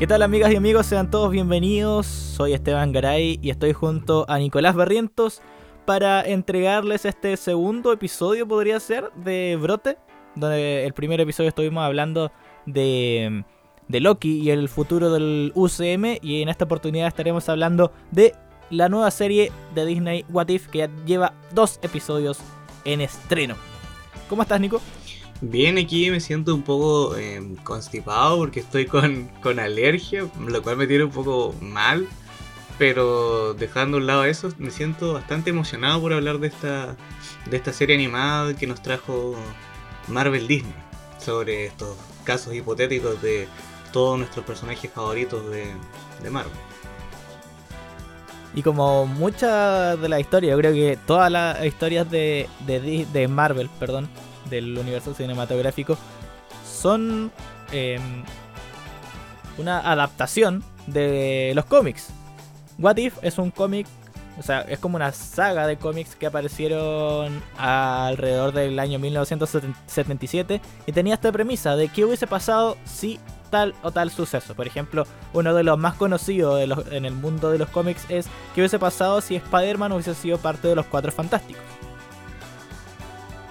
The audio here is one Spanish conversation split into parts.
¿Qué tal amigas y amigos? Sean todos bienvenidos. Soy Esteban Garay y estoy junto a Nicolás Barrientos para entregarles este segundo episodio, podría ser, de Brote, donde el primer episodio estuvimos hablando de, de Loki y el futuro del UCM y en esta oportunidad estaremos hablando de la nueva serie de Disney What If que ya lleva dos episodios en estreno. ¿Cómo estás, Nico? Bien, aquí me siento un poco eh, constipado porque estoy con, con, alergia, lo cual me tiene un poco mal. Pero dejando a un lado eso, me siento bastante emocionado por hablar de esta, de esta serie animada que nos trajo Marvel Disney sobre estos casos hipotéticos de todos nuestros personajes favoritos de, de Marvel. Y como muchas de las historias, yo creo que todas las historias de, de Marvel, perdón, del universo cinematográfico, son eh, una adaptación de los cómics. What If es un cómic, o sea, es como una saga de cómics que aparecieron alrededor del año 1977 y tenía esta premisa de qué hubiese pasado si tal o tal suceso. Por ejemplo, uno de los más conocidos en el mundo de los cómics es qué hubiese pasado si Spider-Man hubiese sido parte de los Cuatro Fantásticos.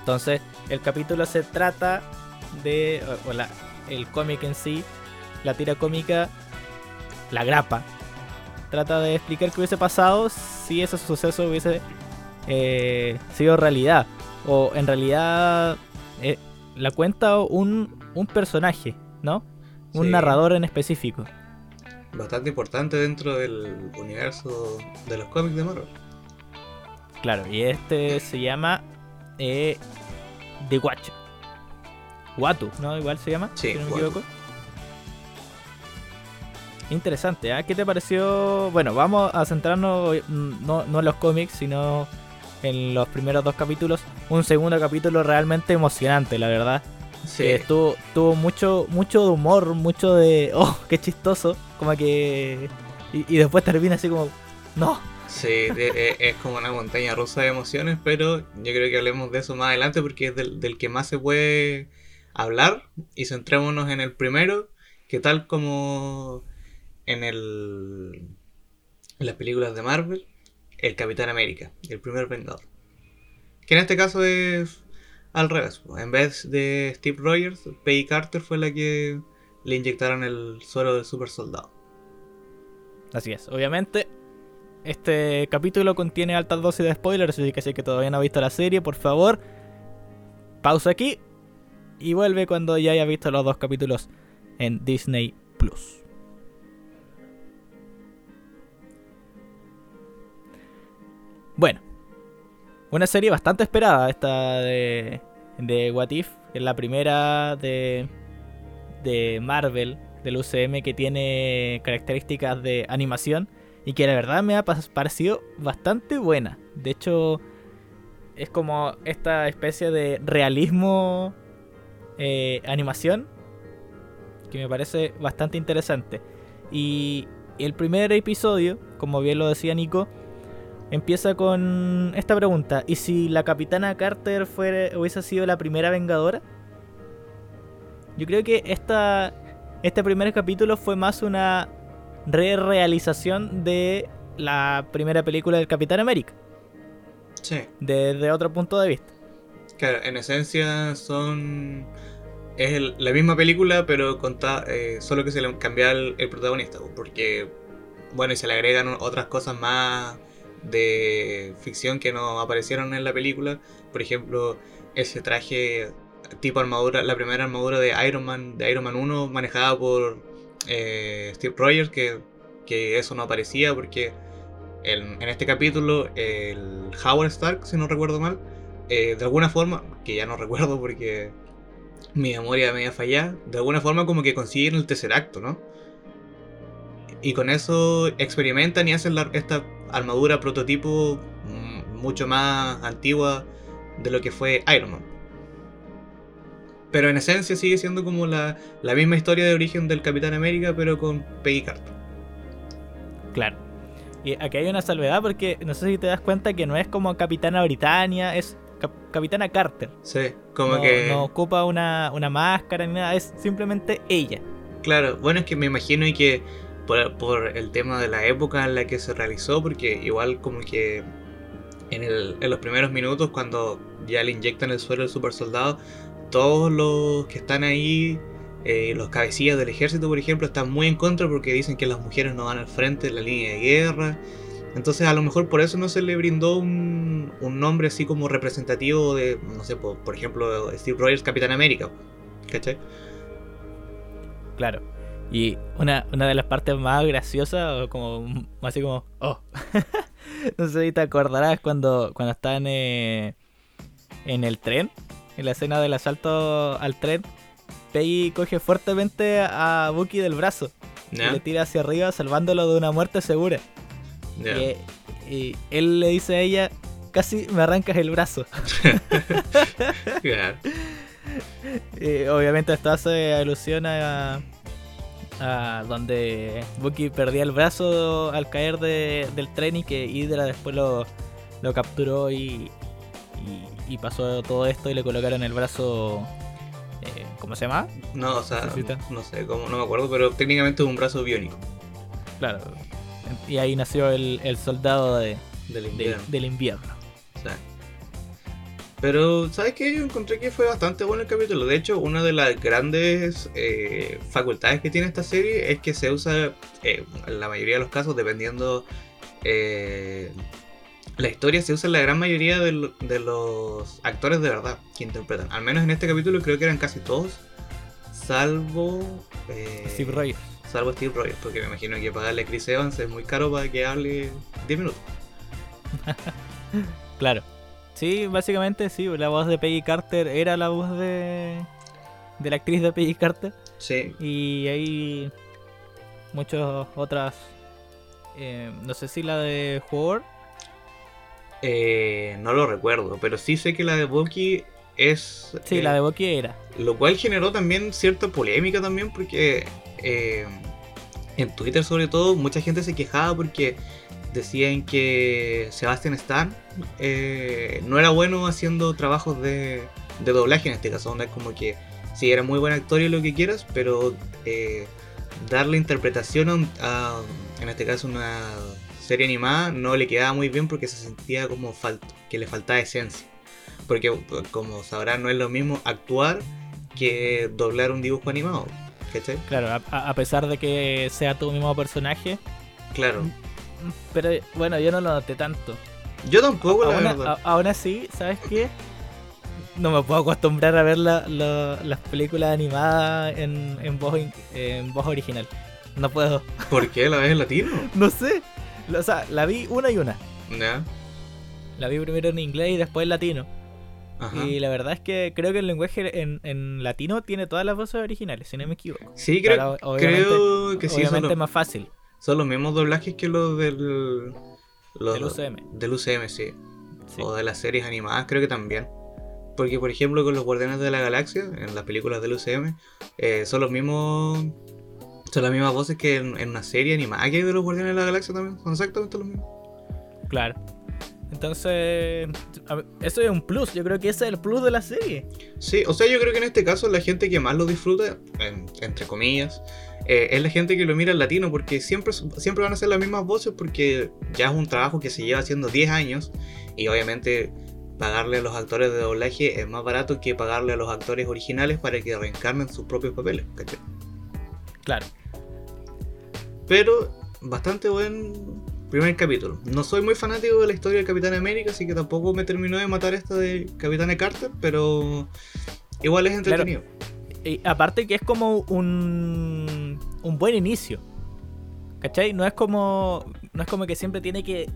Entonces, el capítulo se trata de, o, la, el cómic en sí, la tira cómica, la grapa, trata de explicar qué hubiese pasado si ese suceso hubiese eh, sido realidad. O en realidad eh, la cuenta un, un personaje, ¿no? Un sí. narrador en específico. Bastante importante dentro del universo de los cómics de Marvel. Claro, y este se llama eh, The Watcher. Watu, ¿no? Igual se llama, sí, si no me equivoco. Interesante, ¿eh? ¿qué te pareció? Bueno, vamos a centrarnos no, no en los cómics, sino en los primeros dos capítulos. Un segundo capítulo realmente emocionante, la verdad. Sí. Eh, tuvo, tuvo mucho, mucho de humor, mucho de. ¡Oh, qué chistoso! Como que. Y, y después termina así como. ¡No! Sí, de, es como una montaña rusa de emociones, pero yo creo que hablemos de eso más adelante porque es del, que más se puede hablar. Y centrémonos en el primero, que tal como en, el, las películas de Marvel, el Capitán América, el primer Vengador. Que en este caso es al revés. En vez de Steve Rogers, Peggy Carter fue la que le inyectaron el suero del super soldado. Así es, obviamente. Este capítulo contiene altas dosis de spoilers, así que si que todavía no ha visto la serie, por favor, pausa aquí y vuelve cuando ya haya visto los dos capítulos en Disney Plus. Bueno, una serie bastante esperada esta de, de What If. Es la primera de, de Marvel, del UCM, que tiene características de animación y que la verdad me ha parecido bastante buena. De hecho, es como esta especie de realismo eh, animación que me parece bastante interesante. Y el primer episodio, como bien lo decía Nico, empieza con esta pregunta. ¿Y si la capitana Carter fuera, hubiese sido la primera vengadora? Yo creo que esta, este primer capítulo fue más una re-realización de la primera película del Capitán América. Sí. Desde otro punto de vista. Claro, en esencia son... Es el, la misma película, pero conta, eh, solo que se le cambia el, el protagonista. Porque, bueno, y se le agregan otras cosas más de ficción que no aparecieron en la película. Por ejemplo, ese traje tipo armadura, la primera armadura de Iron Man, de Iron Man 1, manejada por eh, Steve Rogers, que, que, eso no aparecía porque el, en este capítulo el Howard Stark, si no recuerdo mal, eh, de alguna forma, que ya no recuerdo porque mi memoria me había fallado, de alguna forma como que consiguen el tercer acto, ¿no? Y con eso experimentan y hacen esta armadura prototipo mucho más antigua de lo que fue Iron Man. Pero en esencia sigue siendo como la, la misma historia de origen del Capitán América, pero con Peggy Carter. Claro. Y aquí hay una salvedad porque no sé si te das cuenta que no es como Capitana Britannia, es Cap Capitana Carter. Sí, como no, que. No ocupa una, una máscara ni nada, es simplemente ella. Claro, bueno, es que me imagino y que por, por el tema de la época en la que se realizó, porque igual como que en, el- en los primeros minutos cuando ya le inyectan el suero al super soldado, todos los que están ahí, eh, los cabecillas del ejército por ejemplo, están muy en contra porque dicen que las mujeres no van al frente de la línea de guerra. Entonces a lo mejor por eso no se le brindó un, un nombre así como representativo de, no sé, por, ejemplo, Steve Rogers Capitán América. ¿Cachai? Claro. Y una, una de las partes más graciosas, como así como, oh, no sé si te acordarás cuando, cuando están eh, en el tren, en la escena del asalto al tren, Peggy coge fuertemente a Bucky del brazo y le tira hacia arriba salvándolo de una muerte segura. Y, y él le dice a ella, casi me arrancas el brazo. Claro. Y obviamente esto hace alusión a, a donde Bucky perdía el brazo al caer de- del tren y que Hydra después lo, lo capturó y, y, y pasó todo esto y le colocaron el brazo... eh, ¿Cómo se llama? No, o sea, no sé cómo, no me acuerdo, pero técnicamente es un brazo biónico Claro. Y ahí nació el, el soldado de- del de- invierno. del invierno. o sea. Pero, ¿sabes qué? Yo encontré que fue bastante bueno el capítulo. De hecho, una de las grandes eh, facultades que tiene esta serie es que se usa, eh, en la mayoría de los casos, dependiendo eh, la historia, se usa en la gran mayoría de, lo- de los actores de verdad que interpretan. Al menos en este capítulo creo que eran casi todos, salvo... eh, Steve Rogers. Salvo Steve Rogers, porque me imagino que pagarle a Chris Evans es muy caro para que hable 10 minutos. Claro. Sí, básicamente sí, la voz de Peggy Carter era la voz de, de la actriz de Peggy Carter. Sí, Y hay muchas otras. eh, no sé si la de Howard. Eh, no lo recuerdo, pero sí sé que la de Bucky es... Sí, eh, la de Bucky era. Lo cual generó también cierta polémica también porque eh, en Twitter sobre todo mucha gente se quejaba porque decían que Sebastian Stan eh, no era bueno haciendo trabajos de, de doblaje en este caso, donde es como que sí era muy buen actor y lo que quieras, pero eh, darle interpretación a, a, en este caso una serie animada no le quedaba muy bien porque se sentía como falto, que le faltaba esencia. Porque como sabrán no es lo mismo actuar que doblar un dibujo animado. ¿Cachai? Claro, a, pesar de que sea tu mismo personaje. Claro. Pero bueno, yo no lo noté tanto. Yo tampoco, la Aún, verdad. a- aún así, ¿sabes qué? No me puedo acostumbrar a ver la- la- las películas animadas en, en, voz, en voz original. No puedo. ¿Por qué la ves en latino? No sé. O sea, la vi una y una. Ya. La vi primero en inglés y después en latino. Ajá. Y la verdad es que creo que el lenguaje en, en latino tiene todas las voces originales, si no me equivoco. Sí, creo, obviamente- creo que sí. Obviamente es más fácil. son los mismos doblajes que los del. Los, Del UCM. Del UCM, sí. Sí. O de las series animadas, creo que también. Porque, por ejemplo, con los Guardianes de la Galaxia, en las películas del UCM, eh, son los mismos. Son las mismas voces que en, en una serie animada que hay de los Guardianes de la Galaxia también. Son exactamente los mismos. Claro. Entonces, eso es un plus. Yo creo que ese es el plus de la serie. Sí, o sea, yo creo que en este caso la gente que más lo disfruta, en- entre comillas, eh, es la gente que lo mira en latino, porque siempre, siempre van a ser las mismas voces, porque ya es un trabajo que se lleva haciendo 10 años, y obviamente pagarle a los actores de doblaje es más barato que pagarle a los actores originales para que reencarnen sus propios papeles, ¿cachai? Claro. Pero bastante buen primer capítulo. No soy muy fanático de la historia del Capitán América, así que tampoco me terminó de matar esta de Capitán Carter, pero igual es Claro. entretenido. Y aparte que es como un, un buen inicio. ¿Cachai? No es como. No es como que siempre tiene que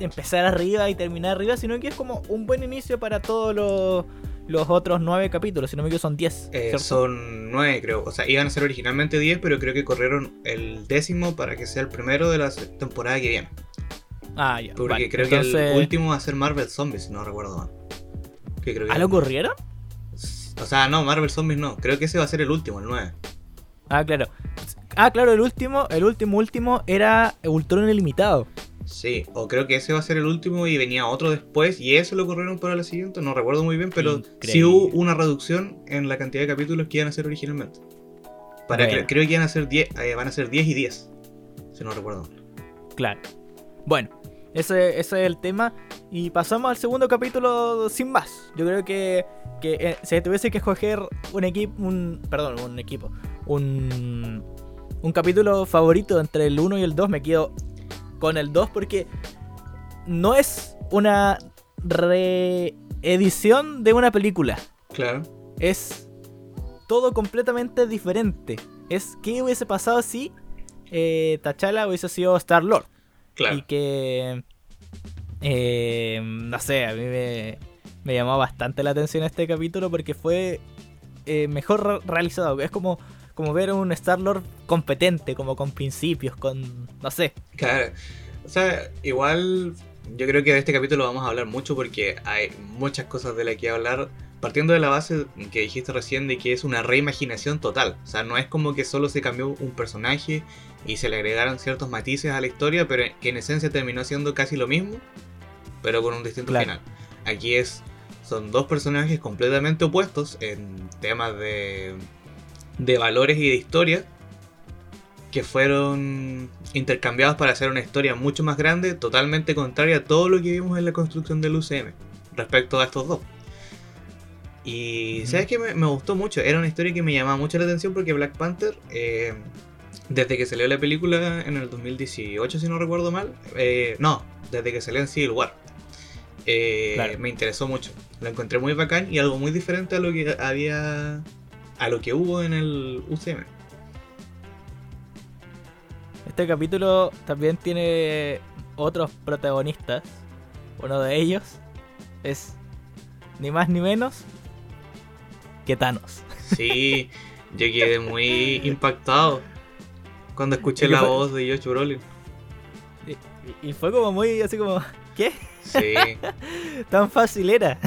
empezar arriba y terminar arriba, sino que es como un buen inicio para todos los, los otros nueve capítulos. Si no me equivoco, son diez. Eh, son nueve, creo. O sea, iban a ser originalmente 10, pero creo que corrieron el décimo para que sea el primero de la temporada que viene. Ah, ya. Porque vale. creo que el último va a ser Marvel Zombies, si no recuerdo mal. Que creo que ¿Ah, lo ocurrieron? O sea, no, Marvel Zombies no. Creo que ese va a ser el último, el 9. Ah, claro. Ah, claro, el último, el último, último era Ultron Ilimitado. Sí, o creo que ese va a ser el último y venía otro después y ese lo corrieron para la siguiente, no recuerdo muy bien, pero sí hubo una reducción en la cantidad de capítulos que iban a ser originalmente. Para, Bueno. creo, que van a ser 10, eh, van a ser 10 y 10. Si no recuerdo. Claro. Bueno, ese, ese es el tema. Y pasamos al segundo capítulo sin más. Yo creo que, que eh, si tuviese que escoger un equipo, un, perdón, un equipo, un, un capítulo favorito entre el 1 y el 2, me quedo con el 2 porque no es una reedición de una película. Claro. Es todo completamente diferente. Es qué hubiese pasado si eh, T'Challa hubiese sido Star Lord. Claro. Y que. eh, no sé, a mí me, me llamó bastante la atención este capítulo porque fue eh, mejor re- realizado. Es como, como ver un Star-Lord competente, como con principios, con. No sé. Claro. O sea, igual yo creo que de este capítulo vamos a hablar mucho porque hay muchas cosas de las que hablar. Partiendo de la base que dijiste recién de que es una reimaginación total. O sea, no es como que solo se cambió un personaje y se le agregaron ciertos matices a la historia, pero que en esencia terminó siendo casi lo mismo, pero con un distinto Claro. final. Aquí es son dos personajes completamente opuestos en temas de, de valores y de historia que fueron intercambiados para hacer una historia mucho más grande, totalmente contraria a todo lo que vimos en la construcción del UCM respecto a estos dos. Y sabes que me, me gustó mucho, era una historia que me llamaba mucho la atención porque Black Panther, eh, desde que salió la película en el 2018, si no recuerdo mal, eh, no, desde que salió en Civil War, eh, Claro. me interesó mucho. Lo encontré muy bacán y algo muy diferente a lo que había, a lo que hubo en el UCM. Este capítulo también tiene otros protagonistas. Uno de ellos es ni más ni menos que Thanos. Sí, yo quedé muy impactado cuando escuché la voz de Josh Brolin. Y, y fue como muy así como, ¿qué? Sí, Tan fácil era.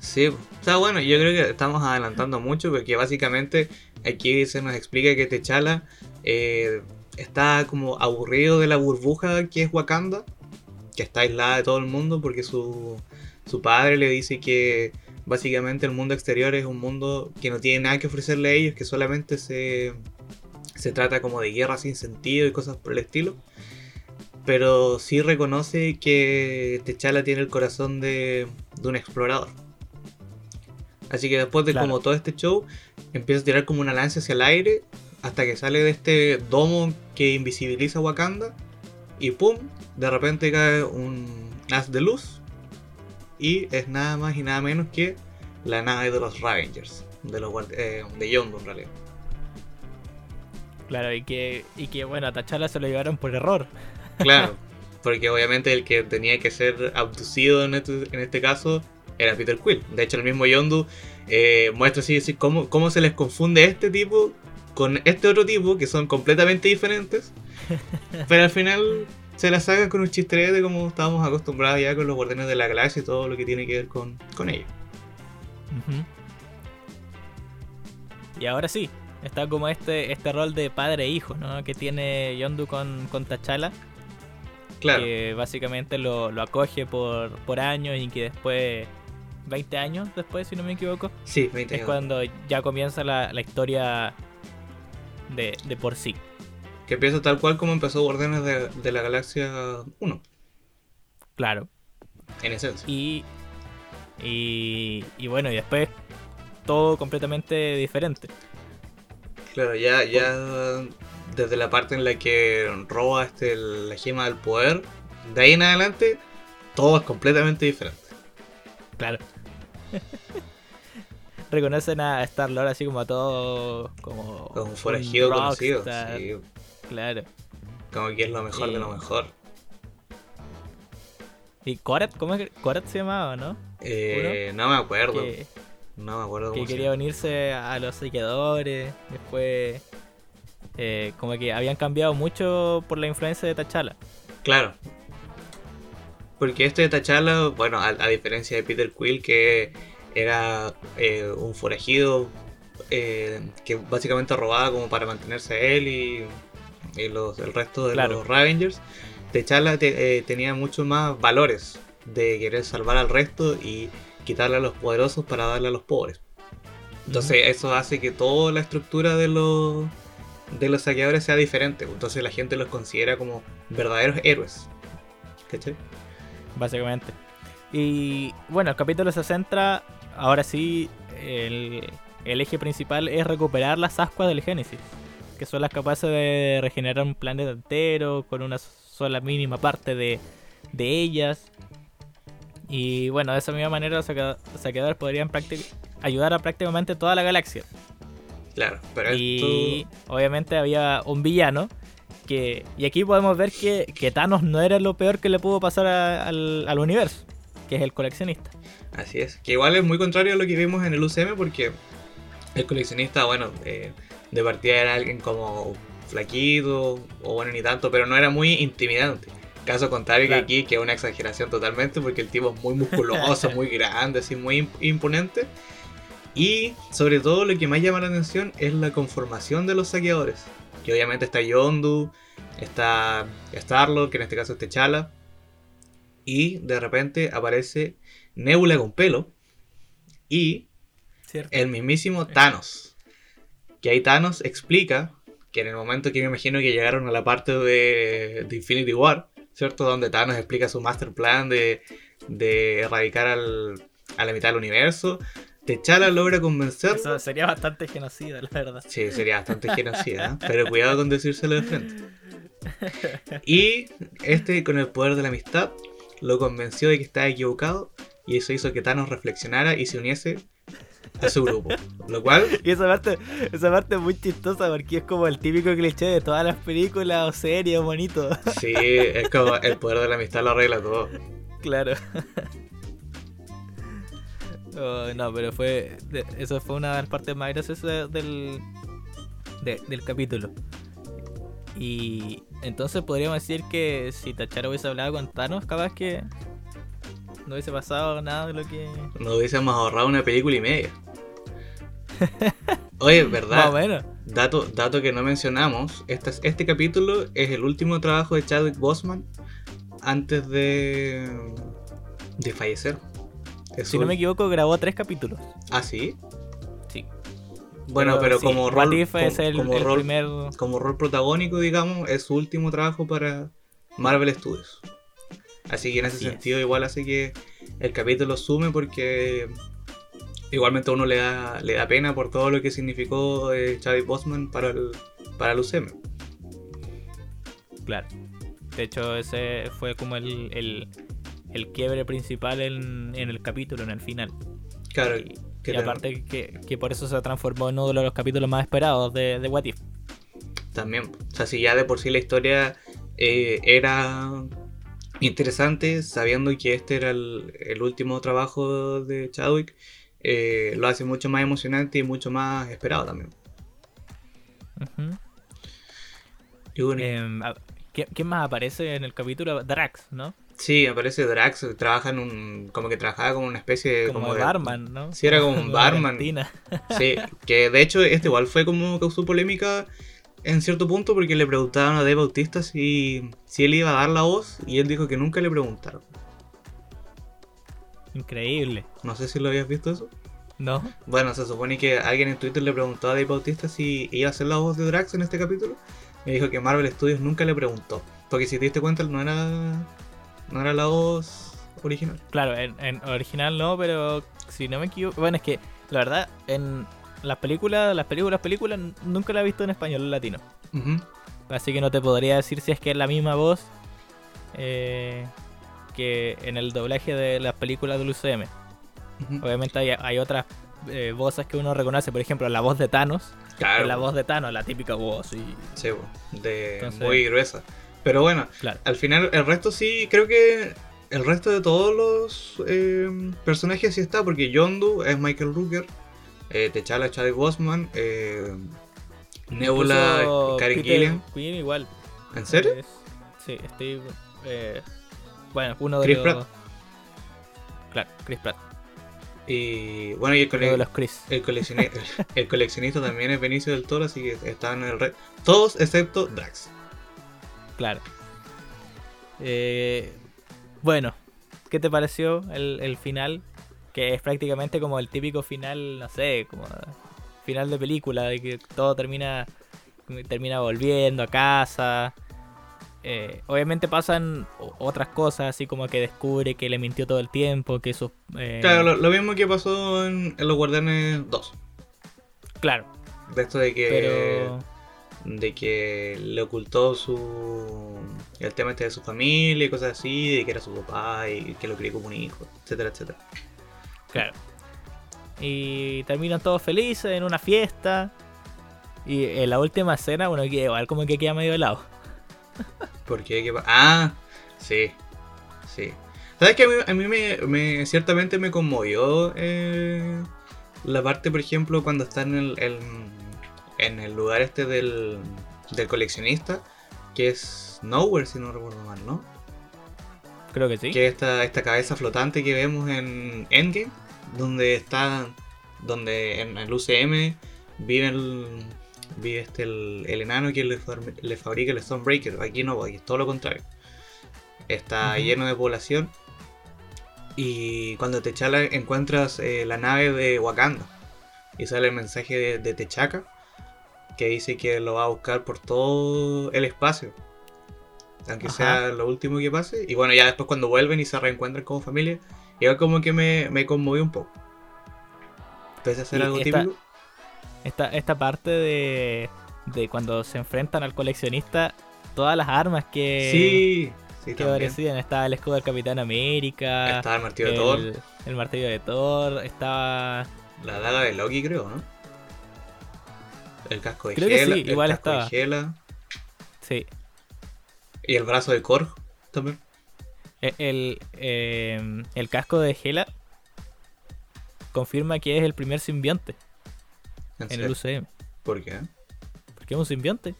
sí. Sea, bueno, yo creo que estamos adelantando mucho porque básicamente aquí se nos explica que T'Challa eh, está como aburrido de la burbuja que es Wakanda, que está aislada de todo el mundo porque su, su padre le dice que básicamente el mundo exterior es un mundo que no tiene nada que ofrecerle a ellos, que solamente se, se trata como de guerra sin sentido y cosas por el estilo. Pero sí reconoce que T'Challa tiene el corazón de, de un explorador. Así que después de Claro. como todo este show, empieza a tirar como una lanza hacia el aire hasta que sale de este domo que invisibiliza Wakanda y pum, de repente cae un haz de luz y es nada más y nada menos que la nave de los Ravengers, de los eh, de Yondu en realidad. Claro, y que, y que bueno, a T'Challa se lo llevaron por error. Claro, porque obviamente el que tenía que ser abducido en este, en este caso era Peter Quill. De hecho, el mismo Yondu eh, muestra así, así cómo, cómo se les confunde este tipo con este otro tipo, que son completamente diferentes. Pero al final se la sacan con un chisterete como estábamos acostumbrados ya con los Guardianes de la Galaxia y todo lo que tiene que ver con, con ellos. Y ahora sí, está como este, este rol de padre e hijo, ¿no? Que tiene Yondu con, con T'Challa. Claro, que básicamente lo, lo acoge por, por años y que después, 20 años después, si no me equivoco, sí, 20 es años. cuando ya comienza la, la historia de, de por sí. Que empieza tal cual como empezó Guardianes de, de la Galaxia 1, Claro. en esencia. Y, y, y bueno, y después todo completamente diferente. Claro, ya, ya desde la parte en la que roba este, la gema del poder, de ahí en adelante, todo es completamente diferente. Claro. Reconocen a Star Lord así como a todo como, Como un forajido conocido. sí, Claro. como que es lo mejor de lo mejor. ¿Y Korat? ¿Cómo es que Korat se llamaba, no? Eh, no me acuerdo. Que, No me acuerdo que cómo quería unirse a los seguidores. Después, eh, como que habían cambiado mucho por la influencia de T'Challa. Claro. Porque este de T'Challa, bueno, a, a diferencia de Peter Quill, que era eh, un forajido eh, que básicamente robaba como para mantenerse él y, y los, el resto de Claro. los Ravengers, T'Challa te- eh, tenía muchos más valores de querer salvar al resto y quitarle a los poderosos para darle a los pobres. Entonces eso hace que toda la estructura de los de los saqueadores sea diferente. Entonces la gente los considera como verdaderos héroes. ¿Cachai? Básicamente. Y bueno, el capítulo se centra, ahora sí, el, el eje principal es recuperar las ascuas del Génesis, que son las capaces de regenerar un planeta entero con una sola mínima parte de, de ellas. Y bueno, de esa misma manera los saqueadores podrían ayudar a prácticamente toda la galaxia. Claro, pero Y obviamente había un villano que... Y aquí podemos ver que, que Thanos no era lo peor que le pudo pasar al, al universo, que es el coleccionista. Así es, que igual es muy contrario a lo que vimos en el UCM porque el coleccionista, bueno, eh, de partida era alguien como flaquito, o bueno, ni tanto, pero no era muy intimidante. Caso contrario que aquí, que es una exageración totalmente, porque el tipo es muy musculoso, muy grande, así, muy imponente. Y sobre todo lo que más llama la atención es la conformación de los saqueadores. Que obviamente está Yondu, está Starlord, que en este caso es Techala. Y de repente aparece Nebula con pelo. Y el mismísimo Thanos. Que ahí Thanos explica que en el momento que me imagino que llegaron a la parte de, Infinity War, ¿cierto? Donde Thanos explica su master plan de, erradicar a la mitad del universo. T'Challa logra convencer. Eso sería bastante genocida, la verdad. Sí, sería bastante genocida, ¿eh? pero cuidado con decírselo de frente. Y este, con el poder de la amistad, lo convenció de que estaba equivocado y eso hizo que Thanos reflexionara y se uniese a su grupo. Lo cual. Y esa parte, esa parte es muy chistosa porque es como el típico cliché de todas las películas o series bonito. Sí, es como el poder de la amistad lo arregla todo. Claro. Oh, no, pero fue. Eso fue una de las partes más graciosas del, del capítulo. Y entonces podríamos decir que si Tachara hubiese hablado con Thanos, capaz que no hubiese pasado nada de lo que. Nos hubiésemos ahorrado una película y media. Oye, ¿verdad? bueno. dato, dato que no mencionamos, este, este capítulo es el último trabajo de Chadwick Boseman antes de, de fallecer. Si no me equivoco, grabó tres capítulos. ¿Ah, sí? Sí. Bueno, pero, como, rol, es el, como, rol, primer... como rol protagónico, digamos, es su último trabajo para Marvel Studios. Así que en ese sentido igual hace que el capítulo sume porque igualmente a uno le da, le da pena por todo lo que significó eh, Chadwick Bosman para el, para el UCM. Claro. De hecho, ese fue como el, el, quiebre principal en, en, el capítulo, en el final. Claro. Y, aparte que, que, por eso se transformó en uno de los capítulos más esperados de, de What If. También. O sea, si ya de por sí la historia eh, era interesante, sabiendo que este era el, el último trabajo de Chadwick, eh, lo hace mucho más emocionante y mucho más esperado también. Em, ¿Quién más aparece en el capítulo? Drax, ¿no? Sí, aparece Drax, trabaja en un. como que trabajaba como una especie de. Como, de, barman, ¿no? Sí, era como un barman. sí, que de hecho este igual fue como causó polémica en cierto punto porque le preguntaban a Dave Bautista si, si él iba a dar la voz y él dijo que nunca le preguntaron. Increíble. No sé si lo habías visto eso. No. Bueno, se supone que alguien en Twitter le preguntó a Dave Bautista si iba a ser la voz de Drax en este capítulo. Me dijo que Marvel Studios nunca le preguntó. Porque si te diste cuenta, no era, no era la voz original. Claro, en, original no, pero si no me equivoco. Bueno, es que la verdad, en las películas, las películas, películas, nunca la he visto en español en latino. Así que no te podría decir si es que es la misma voz. Eh, que en el doblaje de las películas del UCM. Obviamente hay, otras eh, voces que uno reconoce, por ejemplo, la voz de Thanos. Claro. La voz de Thanos, la típica voz. Y... Sí, de muy gruesa. Pero bueno, al final el resto sí, creo que el resto de todos los eh, personajes sí está, porque Yondu es Michael Rooker, eh, T'Challa Chadwick Bosman, eh, Nebula Karen Gillian. igual. ¿En serio? sí, Steve... Eh, bueno, uno de Chris los. Pratt. Claro, Chris Pratt. Y bueno, y el, de los Chris. el, coleccionista, el coleccionista también es Benicio del Toro, así que están en el red. Todos excepto Drax. Claro. Eh, bueno, ¿qué te pareció el, el final? Que es prácticamente como el típico final, no sé, como final de película, de que todo termina termina volviendo a casa. Eh, obviamente pasan otras cosas, así como que descubre que le mintió todo el tiempo, que sus... Eh, claro, lo, mismo que pasó en, Los Guardianes 2. Claro. De esto de que... De que le ocultó su... El tema este de su familia y cosas así, de que era su papá y que lo crió como un hijo, etcétera, etcétera. Claro. Y terminan todos felices en una fiesta. Y en la última escena, bueno, igual como que queda medio helado. ¿Por qué? Ah, sí. Sí. ¿Sabes que a mí, me, ciertamente me conmovió eh, la parte, por ejemplo, cuando está en el, en el lugar este del, del coleccionista, que es Nowhere, si no recuerdo mal, ¿no? Creo que sí. Que esta, esta cabeza flotante que vemos en Endgame, donde está, donde en el UCM vive el, vive este el, enano que le, le, fabrica el Stonebreaker. Aquí no, aquí es todo lo contrario. Está lleno de población. Y cuando te chala encuentras eh, la nave de Wakanda. Y sale el mensaje de, de Techaka. Que dice que lo va a buscar por todo el espacio. Aunque sea lo último que pase. Y bueno, ya después cuando vuelven y se reencuentran como familia. Igual como que me, me conmovió un poco. A hacer algo típico esta, esta parte de, de cuando se enfrentan al coleccionista, todas las armas que, sí, sí, que aparecían. Estaba el escudo del Capitán América. Estaba el martillo de Thor. El martillo de Thor. Estaba. La daga de Loki, creo, ¿no? El casco de creo Gela. Que sí, igual estaba. Sí. Y el brazo de Korg también. E, el, eh, el casco de Gela confirma que es el primer simbionte en, el UCM. ¿Por qué? Porque es un simbionte.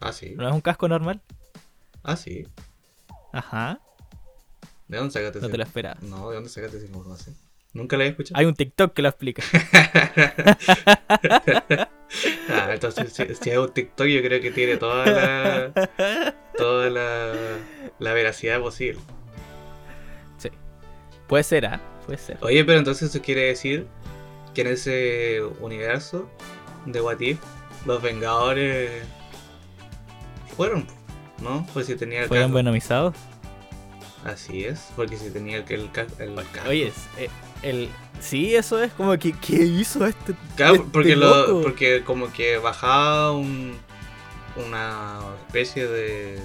Ah, sí. No es un casco normal. Ah, sí. Ajá. ¿De dónde sacaste No te lo esperaba. No, ¿de dónde sacaste esa información? Nunca la he escuchado. Hay un TikTok que lo explica. entonces, si, hay un TikTok, yo creo que tiene toda la. toda la. la veracidad posible. Sí. Puede ser, ¿ah? Puede ser. Oye, pero entonces eso quiere decir que en ese universo de What If, los Vengadores fueron, ¿no? Pues si tenía el ¿Fueron venomizados? Así es, porque si tenía el, el, el, Oye, eh, el, sí, eso es como que ¿qué hizo este? Claro, este porque, lo, porque como que bajaba un, una especie de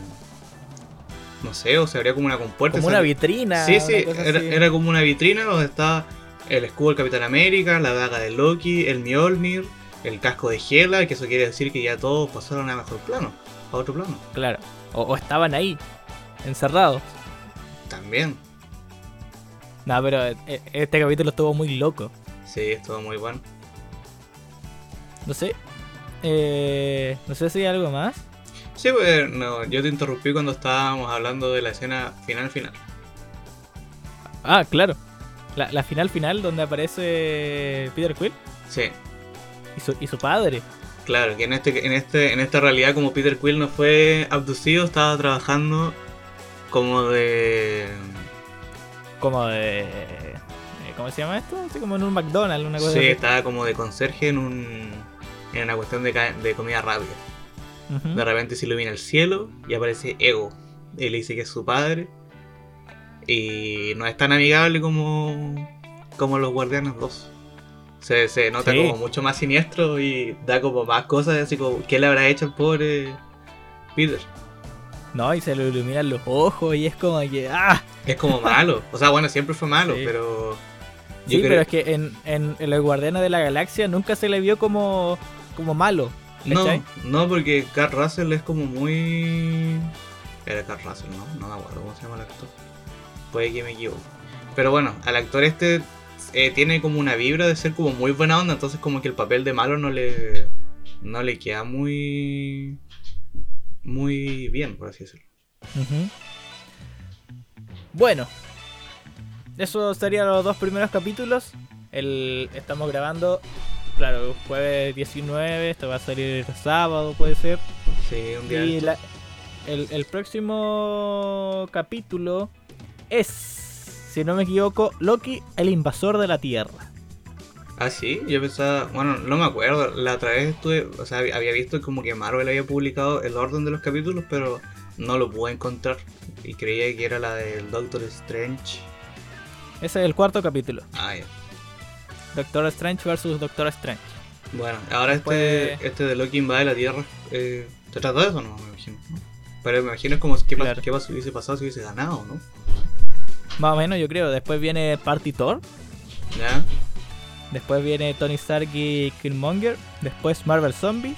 no sé, o se abría como una compuerta. Como una vitrina. Sí, sí, era, era, como una vitrina donde estaba el escudo del Capitán América, la daga de Loki, el Mjolnir, el casco de Hela, que eso quiere decir que ya todos pasaron a mejor plano, a otro plano. Claro, o, estaban ahí, encerrados. También. No, pero eh, este capítulo estuvo muy loco. Sí, estuvo muy bueno. No sé. Eh, no sé si hay algo más. Sí, pues no, yo te interrumpí cuando estábamos hablando de la escena final final. Ah, claro. La, final final donde aparece Peter Quill. Sí. Y su, y su padre. Claro, que en este, en este, en esta realidad como Peter Quill no fue abducido, estaba trabajando como de. Como de. Eh, ¿Cómo se llama esto? como en un McDonald's, una cosa Sí, estaba como de conserje en un. en una cuestión de, de comida rápida. De repente se ilumina el cielo y aparece Ego. Y le dice que es su padre y no es tan amigable como, como los Guardianes 2. Se, se nota como mucho más siniestro y da como más cosas, así como, ¿qué le habrá hecho al pobre Peter? No, y se le iluminan los ojos y es como que, ¡ah! Es como malo. O sea, bueno, siempre fue malo, pero... Sí, pero es que en, en, en, los Guardianes de la Galaxia nunca se le vio como, como malo. No, no, porque Carl Russell es como muy... Era Carl Russell, ¿no? No me acuerdo cómo se llama el actor puede que me equivoque. Pero bueno, al actor este eh, tiene como una vibra de ser como muy buena onda, entonces como que el papel de malo no le, no le queda muy, muy bien, por así decirlo. Bueno, eso serían los dos primeros capítulos. El, estamos grabando, claro, jueves 19, esto va a salir el sábado, puede ser. Sí, un día. Y el, el próximo capítulo es si no me equivoco, Loki, el invasor de la Tierra. Ah, sí, yo pensaba, bueno, no me acuerdo, la otra vez estuve, o sea, había visto como que Marvel había publicado el orden de los capítulos, pero no lo pude encontrar y creía que era la del Doctor Strange. Ese es el cuarto capítulo. Ah, ya. Doctor Strange versus Doctor Strange. Bueno, ahora Después- este, este de Loki invade la Tierra, eh, ¿se trata de eso o no? Me imagino. Pero me imagino como qué, pas- Claro. qué pas- hubiese pasado si hubiese ganado, ¿no? Más o menos, yo creo. Después viene Party Thor. ¿Ya? Después viene Tony Stark y Killmonger. Después Marvel Zombies.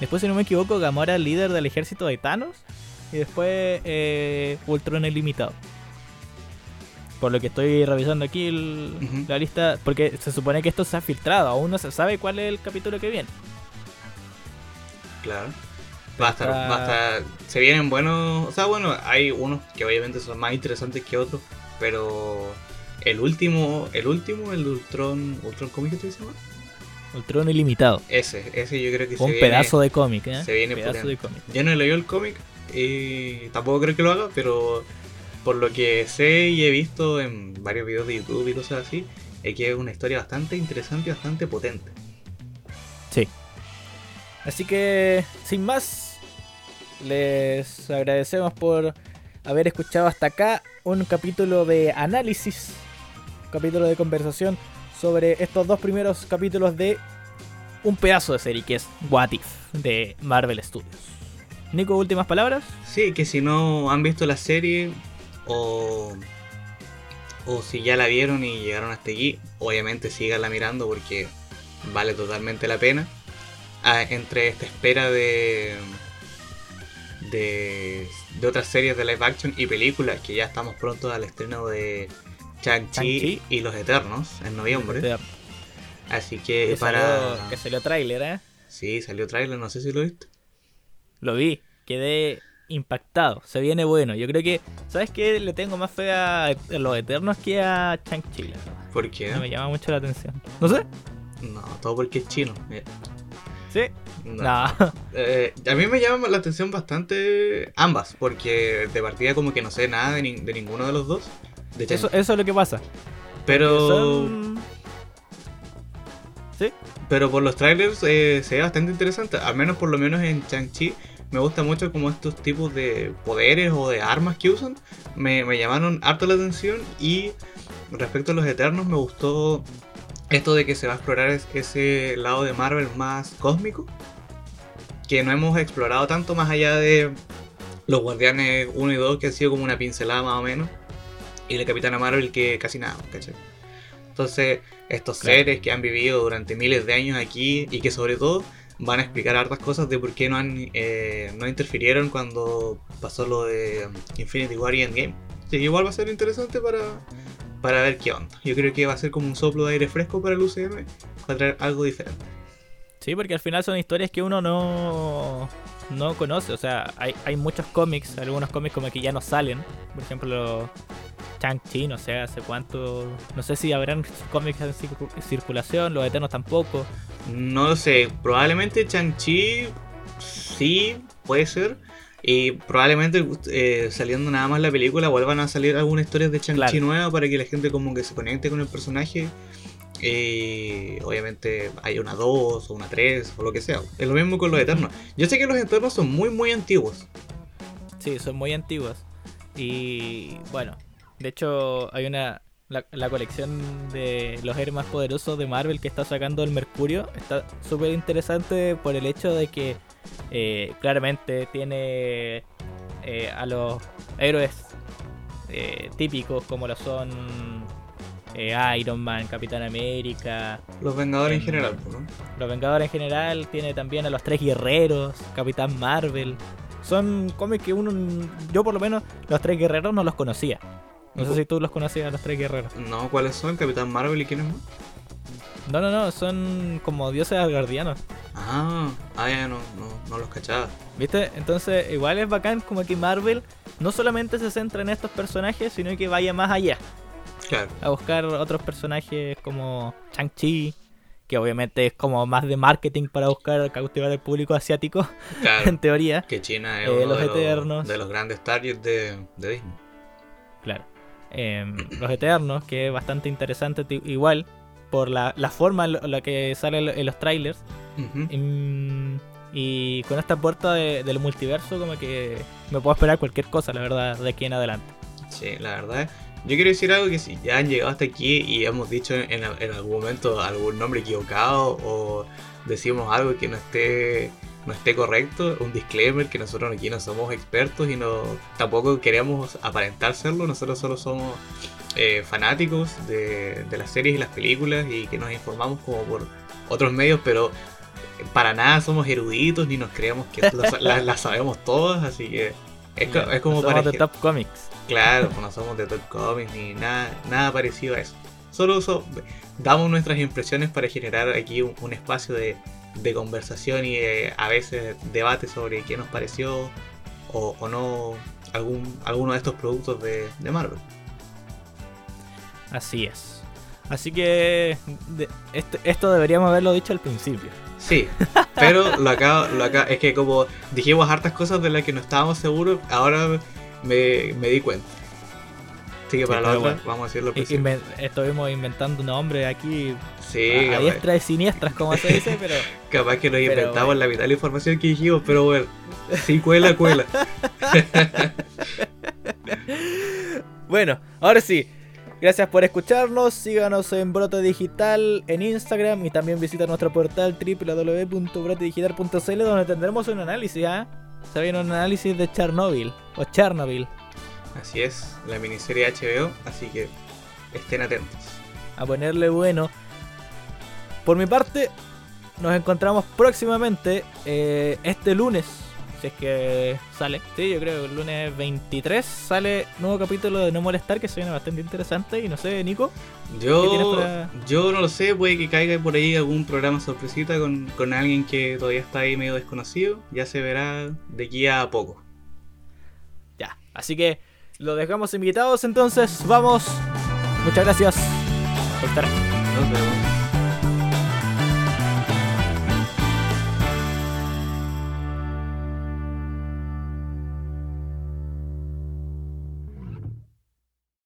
Después, si no me equivoco, Gamora, líder del ejército de Thanos. Y después eh, Ultron Ilimitado. Por lo que estoy revisando aquí el- Ujú. la lista. Porque se supone que esto se ha filtrado. Aún no se sabe cuál es el capítulo que viene. Claro. Va a estar, va a estar, se vienen buenos, o sea, bueno, hay unos que obviamente son más interesantes que otros, pero el último, el último, el Ultron, Ultron Comic que dice más? Ultron Ilimitado. Ese, ese yo creo que Un se pedazo de cómic, ¿eh? se viene pedazo de cómic. Yo no leído el cómic y tampoco creo que lo haga, pero por lo que sé y he visto en varios videos de YouTube y cosas así, es que es una historia bastante interesante y bastante potente. Sí. Así que, sin más, les agradecemos por haber escuchado hasta acá un capítulo de análisis, un capítulo de conversación sobre estos dos primeros capítulos de un pedazo de serie que es What If de Marvel Studios. Nico, últimas palabras. Sí, que si no han visto la serie o, o si ya la vieron y llegaron hasta aquí, obviamente síganla mirando porque vale totalmente la pena. Ah, entre esta espera de, de, de otras series de live action y películas, que ya estamos pronto al estreno de Shang-Chi. y Los Eternos en noviembre. Así que, Que para... salió, que salió tráiler, ¿eh? Sí, salió trailer, no sé si lo viste. Lo vi, quedé impactado. Se viene bueno. Yo creo que, ¿sabes qué? Le tengo más fe a, los Eternos que a Chang-Chi. ¿Por qué? No me llama mucho la atención. No sé. No, todo porque es chino. Mira. Sí. No. No. Eh, a mí me llama la atención bastante ambas, porque de partida como que no sé nada de, nin- de ninguno de los dos. De Eso, eso es lo que pasa. pero, Son- Sí. pero por los trailers eh, se ve bastante interesante, al menos por lo menos en Shang-Chi. Me gusta mucho como estos tipos de poderes o de armas que usan. Me, me llamaron harto la atención y respecto a los Eternos me gustó esto de que se va a explorar es- ese lado de Marvel más cósmico. Que no hemos explorado tanto más allá de los Guardianes 1 y 2 que han sido como una pincelada más o menos. Y la Capitana Marvel que casi nada, ¿cachai? Entonces, estos Claro. seres que han vivido durante miles de años aquí y que sobre todo van a explicar hartas cosas de por qué no, han, eh, no interfirieron cuando pasó lo de Infinity War y Endgame. Que igual va a ser interesante para, para ver qué onda. Yo creo que va a ser como un soplo de aire fresco para el UCM, va a traer algo diferente. Sí, porque al final son historias que uno no, no conoce. O sea, hay, hay muchos cómics, algunos cómics como que ya no salen. Por ejemplo, Chang-Chi, no sé hace cuánto. No sé si habrán cómics en circu- circulación, los Eternos tampoco. No lo sé, probablemente Chang-Chi sí, puede ser. Y probablemente eh, saliendo nada más la película vuelvan a salir algunas historias de Chang-Chi Claro. nuevas para que la gente como que se conecte con el personaje. Y obviamente hay una 2 o una 3 o lo que sea. Es lo mismo con los Eternos. Yo sé que los Eternos son muy muy antiguos. Sí, son muy antiguas. Y bueno, de hecho hay una... La, la colección de los héroes más poderosos de Marvel que está sacando el Mercurio está súper interesante por el hecho de que eh, claramente tiene eh, a los héroes eh, típicos como lo son Iron Man, Capitán América, Los Vengadores en Em, general, ¿no? los Vengadores en general, tiene también a los tres guerreros, Capitán Marvel. Son cómics que uno, yo por lo menos, los tres guerreros no los conocía. No sé si tú los conocías, los tres guerreros. No, ¿cuáles son? Capitán Marvel y quiénes más. No, no, no, son como dioses asgardianos. Ah, ah ya no, no, no los cachaba. ¿Viste? Entonces, igual es bacán como que Marvel no solamente se centra en estos personajes, sino que vaya más allá. Claro. A buscar otros personajes como Shang-Chi, que obviamente es como más de marketing para buscar cautivar al público asiático, Claro. en teoría. Que China es Eh, uno los de, Eternos. los, de los grandes targets de, de Disney. Claro. Em, Los Eternos, que es bastante interesante igual por la, forma en la que sale en los trailers. Em, y, con esta puerta del multiverso como que me puedo esperar cualquier cosa, la verdad, de aquí en adelante. Sí, la verdad. Yo quiero decir algo que si ya han llegado hasta aquí y hemos dicho en, en algún momento algún nombre equivocado o decimos algo que no esté no esté correcto, un disclaimer que nosotros aquí no somos expertos y no tampoco queremos aparentar serlo, nosotros solo somos eh, fanáticos de, las series y las películas y que nos informamos como por otros medios, pero para nada somos eruditos ni nos creemos que las sabemos todas, así que es, como no somos de Top Comics. Claro, no somos de Top Comics ni nada, nada parecido a eso. Solo damos nuestras impresiones para generar aquí un espacio de de conversación y a veces debate sobre qué nos pareció o, no algún, alguno de estos productos de, Marvel. Así es. Así que esto, esto, deberíamos haberlo dicho al principio. Sí, pero lo acá, lo acá es que como dijimos hartas cosas de las que no estábamos seguros, ahora me, me di cuenta. Así que para la otra, vamos a decirlo Estuvimos inventando nombres aquí sí, a, diestra de siniestras, como se dice, pero. Capaz que nos inventamos la mitad de la información que dijimos, pero bueno, sí cuela, cuela. bueno, ahora sí. Gracias por escucharnos, síganos en Brote Digital en Instagram y también visita nuestro portal www.brotedigital.cl donde tendremos un análisis, ¿ah? Se viene un análisis de Chernobyl o Chernobyl. Así es, la miniserie HBO, así que estén atentos. A ponerle bueno. Por mi parte, nos encontramos próximamente eh, este lunes. Si es que sale. Sí, yo creo que el lunes 23 sale nuevo capítulo de No Molestar que se viene bastante interesante. Y no sé, Nico. Yo, yo no lo sé, puede que caiga por ahí algún programa sorpresita con, con alguien que todavía está ahí medio desconocido. Ya se verá de aquí a poco. Ya, así que lo dejamos invitados entonces. Vamos. Muchas gracias por estar Nos vemos.